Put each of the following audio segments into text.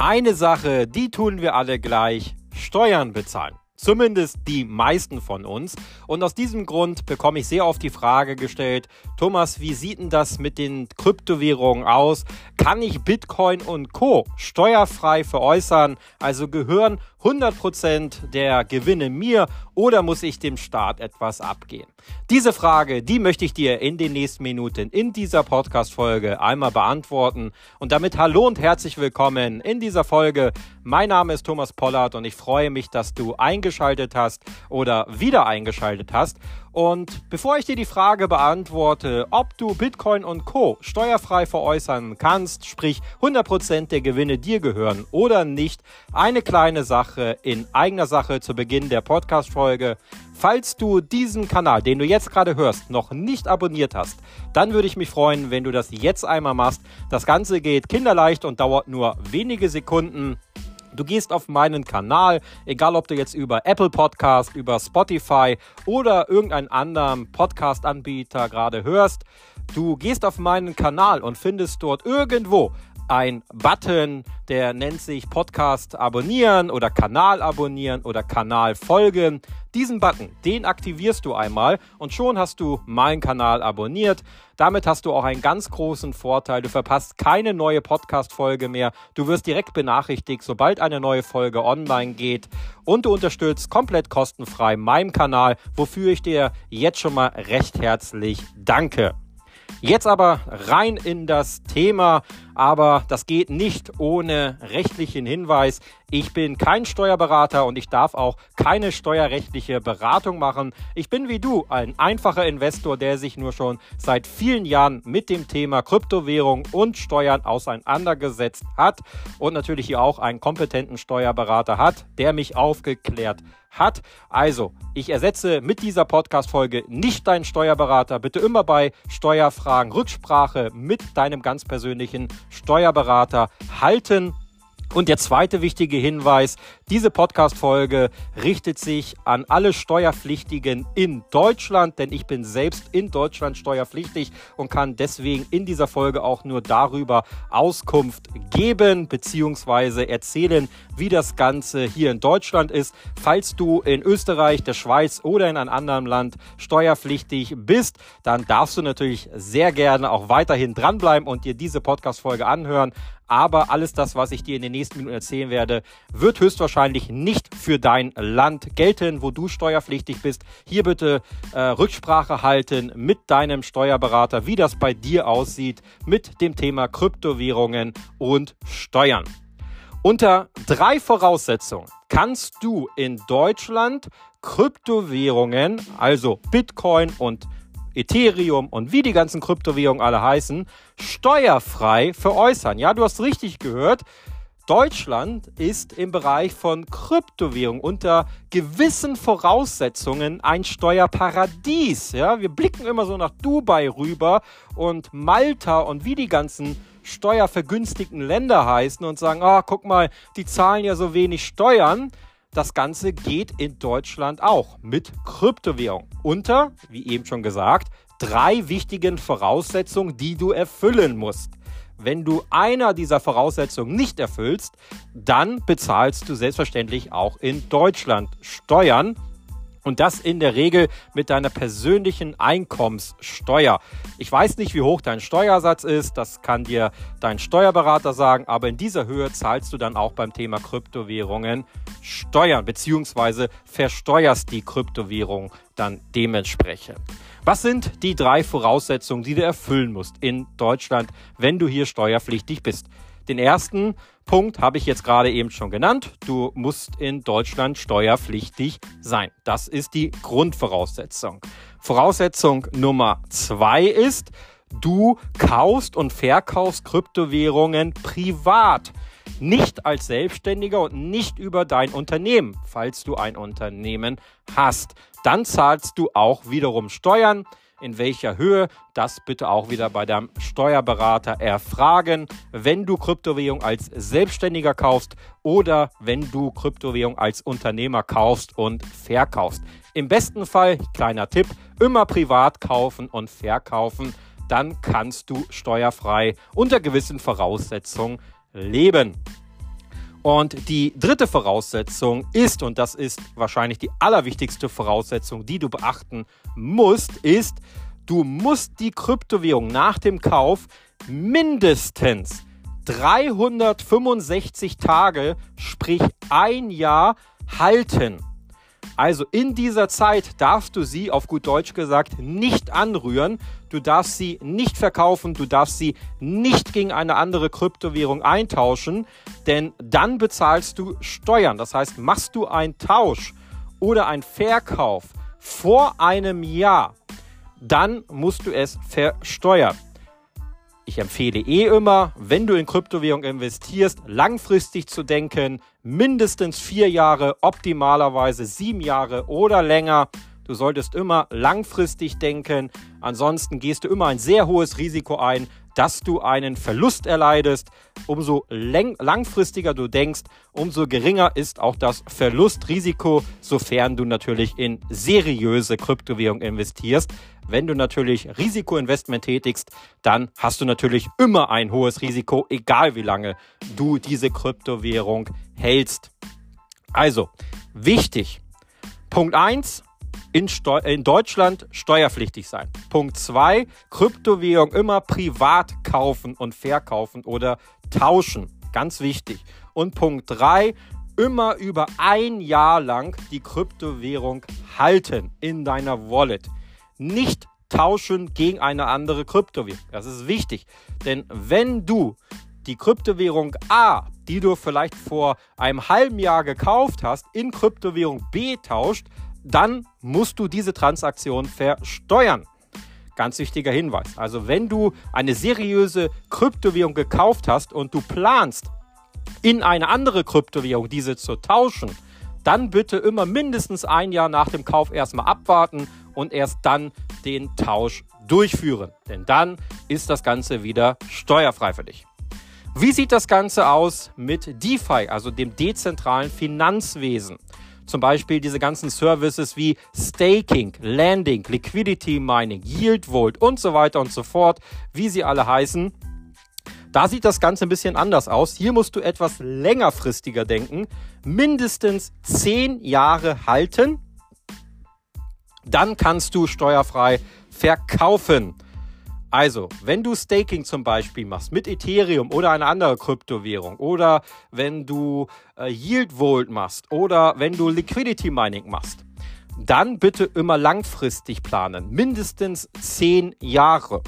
Eine Sache, die tun wir alle gleich, Steuern bezahlen. Zumindest die meisten von uns. Und aus diesem Grund bekomme ich sehr oft die Frage gestellt, Thomas, wie sieht denn das mit den Kryptowährungen aus? Kann ich Bitcoin und Co steuerfrei veräußern? Also gehören 100% der Gewinne mir oder muss ich dem Staat etwas abgehen? Diese Frage, die möchte ich dir in den nächsten Minuten in dieser Podcast-Folge einmal beantworten. Und damit hallo und herzlich willkommen in dieser Folge. Mein Name ist Thomas Pollard und ich freue mich, dass du eingeschaltet hast oder wieder eingeschaltet hast. Und bevor ich dir die Frage beantworte, ob du Bitcoin und Co steuerfrei veräußern kannst, sprich 100% der Gewinne dir gehören oder nicht, eine kleine Sache in eigener Sache zu Beginn der Podcast-Folge. Falls du diesen Kanal, den du jetzt gerade hörst, noch nicht abonniert hast, dann würde ich mich freuen, wenn du das jetzt einmal machst. Das Ganze geht kinderleicht und dauert nur wenige Sekunden. Du gehst auf meinen Kanal, egal ob du jetzt über Apple Podcast, über Spotify oder irgendeinen anderen Podcast-Anbieter gerade hörst. Du gehst auf meinen Kanal und findest dort irgendwo ein Button, der nennt sich Podcast abonnieren oder Kanal abonnieren oder Kanal folgen. Diesen Button, den aktivierst du einmal und schon hast du meinen Kanal abonniert. Damit hast du auch einen ganz großen Vorteil. Du verpasst keine neue Podcast-Folge mehr. Du wirst direkt benachrichtigt, sobald eine neue Folge online geht. Und du unterstützt komplett kostenfrei meinen Kanal, wofür ich dir jetzt schon mal recht herzlich danke. Jetzt aber rein in das Thema, aber das geht nicht ohne rechtlichen Hinweis. Ich bin kein Steuerberater und ich darf auch keine steuerrechtliche Beratung machen. Ich bin wie du ein einfacher Investor, der sich nur schon seit vielen Jahren mit dem Thema Kryptowährung und Steuern auseinandergesetzt hat und natürlich hier auch einen kompetenten Steuerberater hat, der mich aufgeklärt hat. Also, ich ersetze mit dieser Podcast-Folge nicht deinen Steuerberater. Bitte immer bei Steuerfragen Rücksprache mit deinem ganz persönlichen Steuerberater halten. Und der zweite wichtige Hinweis, diese Podcast-Folge richtet sich an alle Steuerpflichtigen in Deutschland, denn ich bin selbst in Deutschland steuerpflichtig und kann deswegen in dieser Folge auch nur darüber Auskunft geben bzw. erzählen, wie das Ganze hier in Deutschland ist. Falls du in Österreich, der Schweiz oder in einem anderen Land steuerpflichtig bist, dann darfst du natürlich sehr gerne auch weiterhin dranbleiben und dir diese Podcast-Folge anhören. Aber alles das, was ich dir in den nächsten Minuten erzählen werde, wird höchstwahrscheinlich nicht für dein Land gelten, wo du steuerpflichtig bist. Hier bitte äh, Rücksprache halten mit deinem Steuerberater, wie das bei dir aussieht mit dem Thema Kryptowährungen und Steuern. Unter drei Voraussetzungen kannst du in Deutschland Kryptowährungen, also Bitcoin und Ethereum und wie die ganzen Kryptowährungen alle heißen, steuerfrei veräußern. Ja, du hast richtig gehört. Deutschland ist im Bereich von Kryptowährung unter gewissen Voraussetzungen ein Steuerparadies. Ja, wir blicken immer so nach Dubai rüber und Malta und wie die ganzen steuervergünstigten Länder heißen und sagen, ah, oh, guck mal, die zahlen ja so wenig Steuern. Das Ganze geht in Deutschland auch mit Kryptowährung unter, wie eben schon gesagt, drei wichtigen Voraussetzungen, die du erfüllen musst. Wenn du einer dieser Voraussetzungen nicht erfüllst, dann bezahlst du selbstverständlich auch in Deutschland Steuern und das in der Regel mit deiner persönlichen Einkommenssteuer. Ich weiß nicht, wie hoch dein Steuersatz ist, das kann dir dein Steuerberater sagen, aber in dieser Höhe zahlst du dann auch beim Thema Kryptowährungen Steuern, beziehungsweise versteuerst die Kryptowährung dann dementsprechend. Was sind die drei Voraussetzungen, die du erfüllen musst in Deutschland, wenn du hier steuerpflichtig bist? Den ersten Punkt habe ich jetzt gerade eben schon genannt. Du musst in Deutschland steuerpflichtig sein. Das ist die Grundvoraussetzung. Voraussetzung Nummer zwei ist, du kaufst und verkaufst Kryptowährungen privat. Nicht als Selbstständiger und nicht über dein Unternehmen, falls du ein Unternehmen hast. Dann zahlst du auch wiederum Steuern in welcher Höhe, das bitte auch wieder bei deinem Steuerberater erfragen, wenn du Kryptowährung als Selbstständiger kaufst oder wenn du Kryptowährung als Unternehmer kaufst und verkaufst. Im besten Fall, kleiner Tipp, immer privat kaufen und verkaufen, dann kannst du steuerfrei unter gewissen Voraussetzungen leben. Und die dritte Voraussetzung ist, und das ist wahrscheinlich die allerwichtigste Voraussetzung, die du beachten musst, ist, du musst die Kryptowährung nach dem Kauf mindestens 365 Tage, sprich ein Jahr, halten. Also in dieser Zeit darfst du sie, auf gut Deutsch gesagt, nicht anrühren. Du darfst sie nicht verkaufen, du darfst sie nicht gegen eine andere Kryptowährung eintauschen, denn dann bezahlst du Steuern. Das heißt, machst du einen Tausch oder einen Verkauf vor einem Jahr, dann musst du es versteuern. Ich empfehle eh immer, wenn du in Kryptowährung investierst, langfristig zu denken, mindestens vier Jahre, optimalerweise sieben Jahre oder länger. Du solltest immer langfristig denken, ansonsten gehst du immer ein sehr hohes Risiko ein, dass du einen Verlust erleidest. Umso langfristiger du denkst, umso geringer ist auch das Verlustrisiko, sofern du natürlich in seriöse Kryptowährung investierst. Wenn du natürlich Risikoinvestment tätigst, dann hast du natürlich immer ein hohes Risiko, egal wie lange du diese Kryptowährung hältst. Also, wichtig. Punkt 1, in, in, Deutschland steuerpflichtig sein. Punkt 2, Kryptowährung immer privat kaufen und verkaufen oder tauschen. Ganz wichtig. Und Punkt 3, immer über ein Jahr lang die Kryptowährung halten in deiner Wallet nicht tauschen gegen eine andere Kryptowährung. Das ist wichtig, denn wenn du die Kryptowährung A, die du vielleicht vor einem halben Jahr gekauft hast, in Kryptowährung B tauscht, dann musst du diese Transaktion versteuern. Ganz wichtiger Hinweis. Also wenn du eine seriöse Kryptowährung gekauft hast und du planst, in eine andere Kryptowährung diese zu tauschen, dann bitte immer mindestens ein Jahr nach dem Kauf erstmal abwarten und erst dann den Tausch durchführen. Denn dann ist das Ganze wieder steuerfrei für dich. Wie sieht das Ganze aus mit DeFi, also dem dezentralen Finanzwesen? Zum Beispiel diese ganzen Services wie Staking, Landing, Liquidity Mining, Yield Vault und so weiter und so fort, wie sie alle heißen. Da sieht das Ganze ein bisschen anders aus. Hier musst du etwas längerfristiger denken. Mindestens zehn Jahre halten dann kannst du steuerfrei verkaufen. Also, wenn du Staking zum Beispiel machst mit Ethereum oder einer anderen Kryptowährung oder wenn du äh, Yield Vault machst oder wenn du Liquidity Mining machst, dann bitte immer langfristig planen, mindestens 10 Jahre.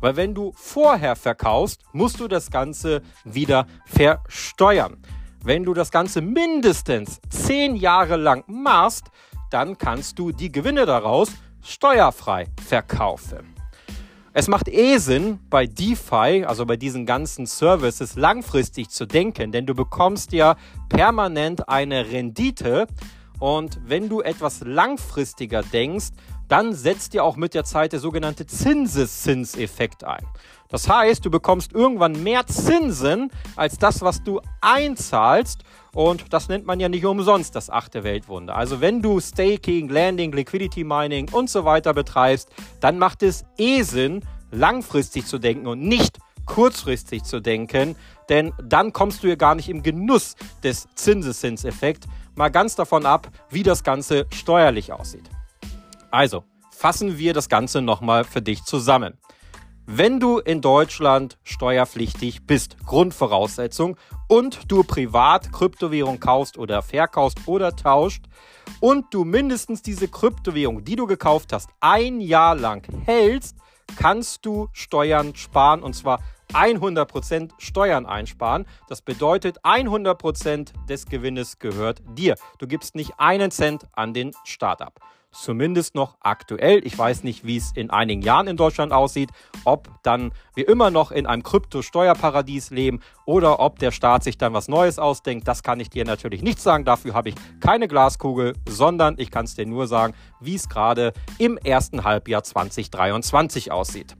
Weil wenn du vorher verkaufst, musst du das Ganze wieder versteuern. Wenn du das Ganze mindestens 10 Jahre lang machst, dann kannst du die Gewinne daraus steuerfrei verkaufen. Es macht eh Sinn, bei DeFi, also bei diesen ganzen Services, langfristig zu denken, denn du bekommst ja permanent eine Rendite. Und wenn du etwas langfristiger denkst, dann setzt dir auch mit der Zeit der sogenannte Zinseszinseffekt ein. Das heißt, du bekommst irgendwann mehr Zinsen als das, was du einzahlst. Und das nennt man ja nicht umsonst das achte Weltwunder. Also wenn du Staking, Landing, Liquidity Mining und so weiter betreibst, dann macht es eh Sinn, langfristig zu denken und nicht kurzfristig zu denken, denn dann kommst du ja gar nicht im Genuss des Zinseszinseffekts. Mal ganz davon ab, wie das Ganze steuerlich aussieht. Also, fassen wir das Ganze nochmal für dich zusammen. Wenn du in Deutschland steuerpflichtig bist, Grundvoraussetzung, und du privat Kryptowährung kaufst oder verkaufst oder tauscht und du mindestens diese Kryptowährung, die du gekauft hast, ein Jahr lang hältst, kannst du Steuern sparen und zwar 100% Steuern einsparen. Das bedeutet, 100% des Gewinnes gehört dir. Du gibst nicht einen Cent an den Staat ab zumindest noch aktuell. Ich weiß nicht, wie es in einigen Jahren in Deutschland aussieht, ob dann wir immer noch in einem Krypto-Steuerparadies leben oder ob der Staat sich dann was Neues ausdenkt. Das kann ich dir natürlich nicht sagen. Dafür habe ich keine Glaskugel, sondern ich kann es dir nur sagen, wie es gerade im ersten Halbjahr 2023 aussieht.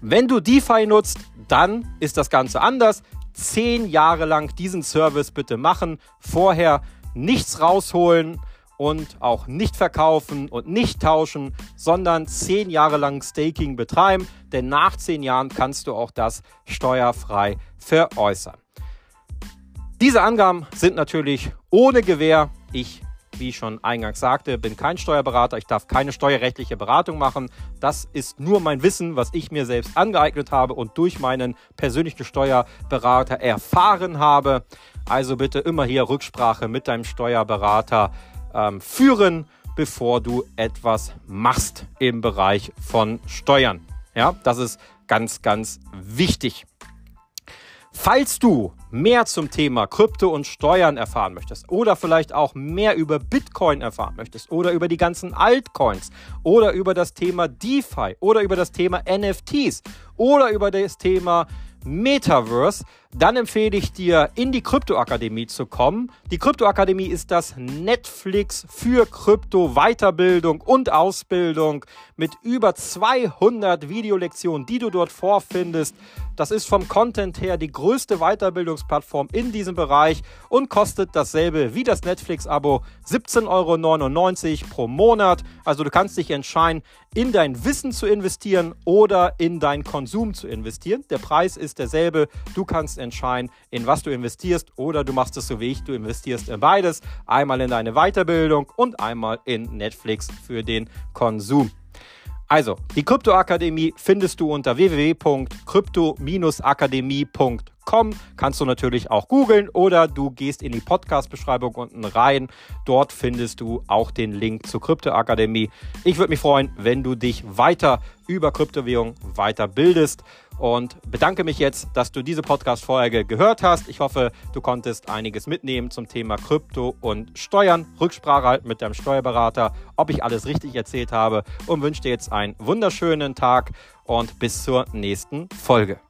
Wenn du DeFi nutzt, dann ist das Ganze anders. Zehn Jahre lang diesen Service bitte machen. Vorher nichts rausholen und auch nicht verkaufen und nicht tauschen, sondern zehn Jahre lang Staking betreiben, denn nach zehn Jahren kannst du auch das steuerfrei veräußern. Diese Angaben sind natürlich ohne Gewähr. Ich wie ich schon eingangs sagte, bin kein Steuerberater, ich darf keine steuerrechtliche Beratung machen. Das ist nur mein Wissen, was ich mir selbst angeeignet habe und durch meinen persönlichen Steuerberater erfahren habe. Also bitte immer hier Rücksprache mit deinem Steuerberater ähm, führen, bevor du etwas machst im Bereich von Steuern. Ja, das ist ganz, ganz wichtig. Falls du mehr zum Thema Krypto und Steuern erfahren möchtest oder vielleicht auch mehr über Bitcoin erfahren möchtest oder über die ganzen Altcoins oder über das Thema DeFi oder über das Thema NFTs oder über das Thema Metaverse, dann empfehle ich dir, in die Kryptoakademie zu kommen. Die Kryptoakademie ist das Netflix für Krypto-Weiterbildung und Ausbildung mit über 200 Videolektionen, die du dort vorfindest. Das ist vom Content her die größte Weiterbildungsplattform in diesem Bereich und kostet dasselbe wie das Netflix-Abo 17,99 Euro pro Monat. Also du kannst dich entscheiden, in dein Wissen zu investieren oder in deinen Konsum zu investieren. Der Preis ist derselbe. Du kannst entscheiden, in was du investierst oder du machst es so wie ich, du investierst in beides. Einmal in deine Weiterbildung und einmal in Netflix für den Konsum. Also, die Kryptoakademie findest du unter www.krypto-akademie.com. Kannst du natürlich auch googeln oder du gehst in die Podcast-Beschreibung unten rein. Dort findest du auch den Link zur Kryptoakademie. Ich würde mich freuen, wenn du dich weiter über Kryptowährung weiterbildest und bedanke mich jetzt, dass du diese Podcast-Folge gehört hast. Ich hoffe, du konntest einiges mitnehmen zum Thema Krypto und Steuern. Rücksprache halten mit deinem Steuerberater, ob ich alles richtig erzählt habe und wünsche dir jetzt einen wunderschönen Tag und bis zur nächsten Folge.